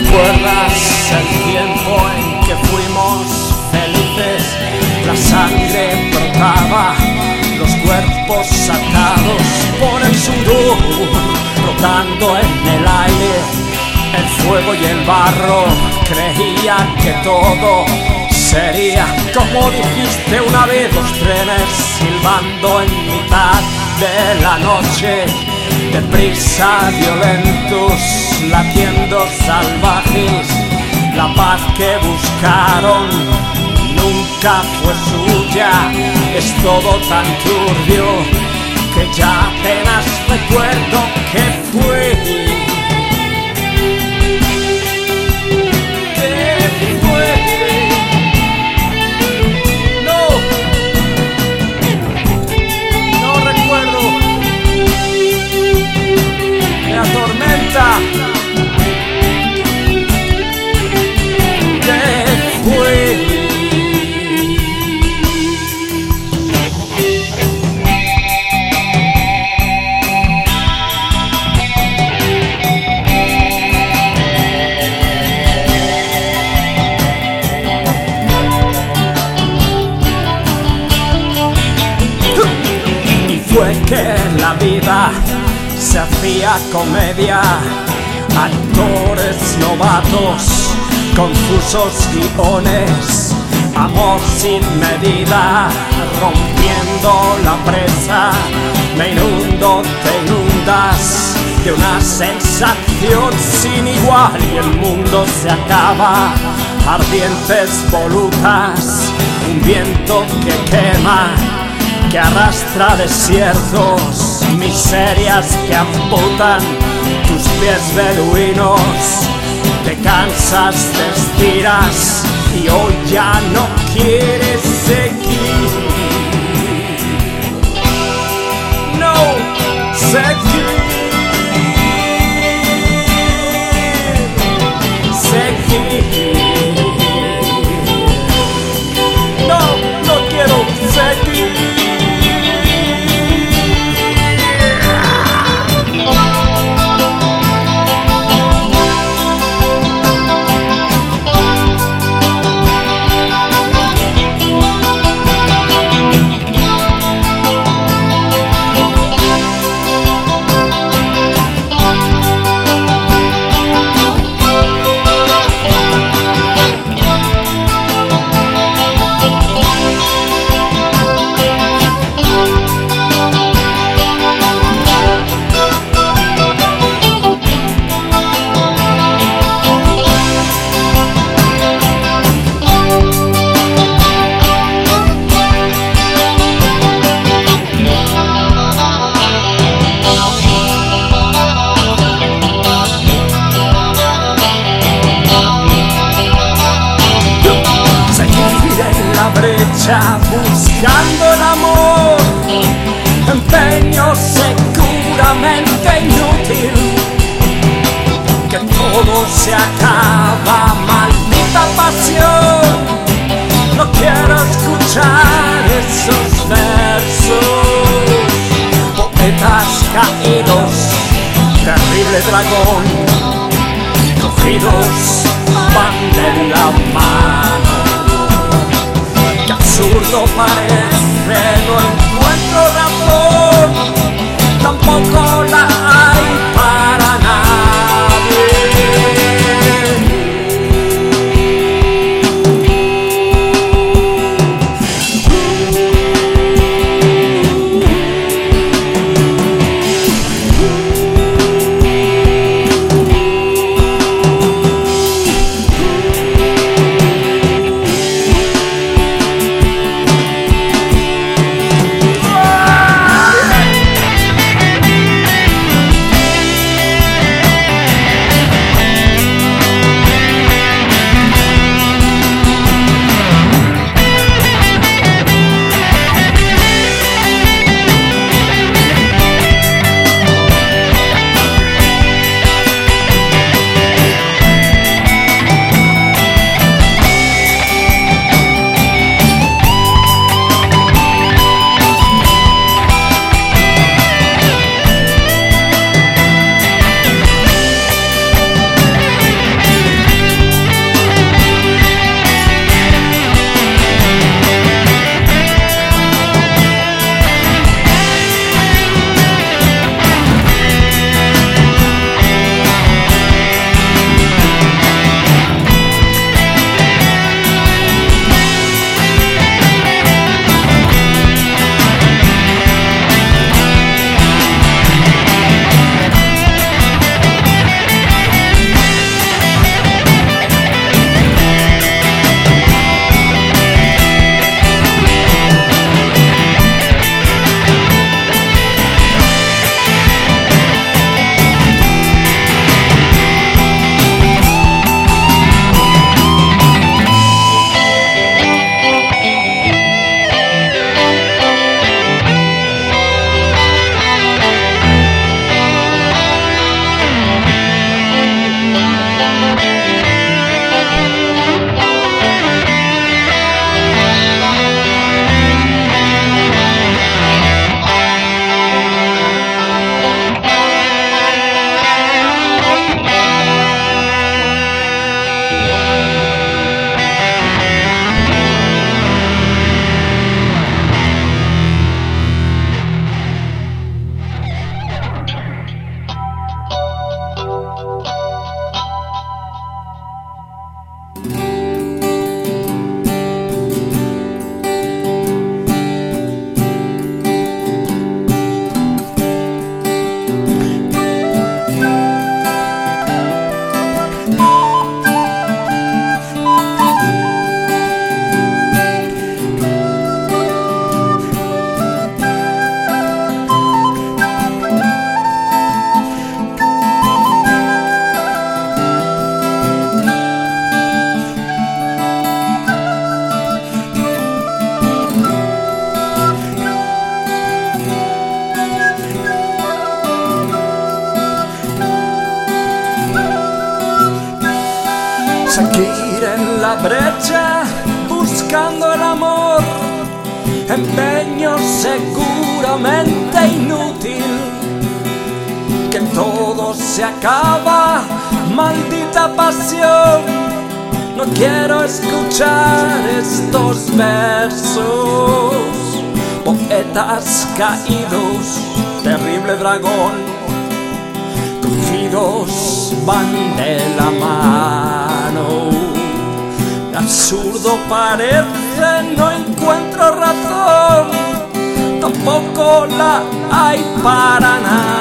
¿Recuerdas el tiempo en que fuimos felices? La sangre brotaba, los cuerpos atados por el sudor, rotando en el aire, el fuego y el barro. Creía que todo sería, como dijiste una vez, los trenes silbando en mitad de la noche deprisa, violentos, latiendo salvajes, la paz que buscaron nunca fue suya, es todo tan turbio que ya apenas recuerdo que fue. Vida se hacía comedia, actores novatos, confusos guiones, amor sin medida, rompiendo la presa, me inundo, te inundas de una sensación sin igual y el mundo se acaba, ardientes volutas, un viento que quema que arrastra desiertos, miserias que amputan tus pies beduinos. Te cansas, te estiras y hoy ya no quieres seguir. No, seguir. Buscando el amor, empeño seguramente inútil, que todo se acaba, maldita pasión, no quiero escuchar esos versos, poetas caídos, terrible dragón, cogidos absurdo parece, brecha buscando el amor, empeño seguramente inútil, que todo se acaba, maldita pasión. No quiero escuchar estos versos, poetas caídos, terrible dragón, cogidos van de la mano absurdo parece, no encuentro razón, tampoco la hay para nadie.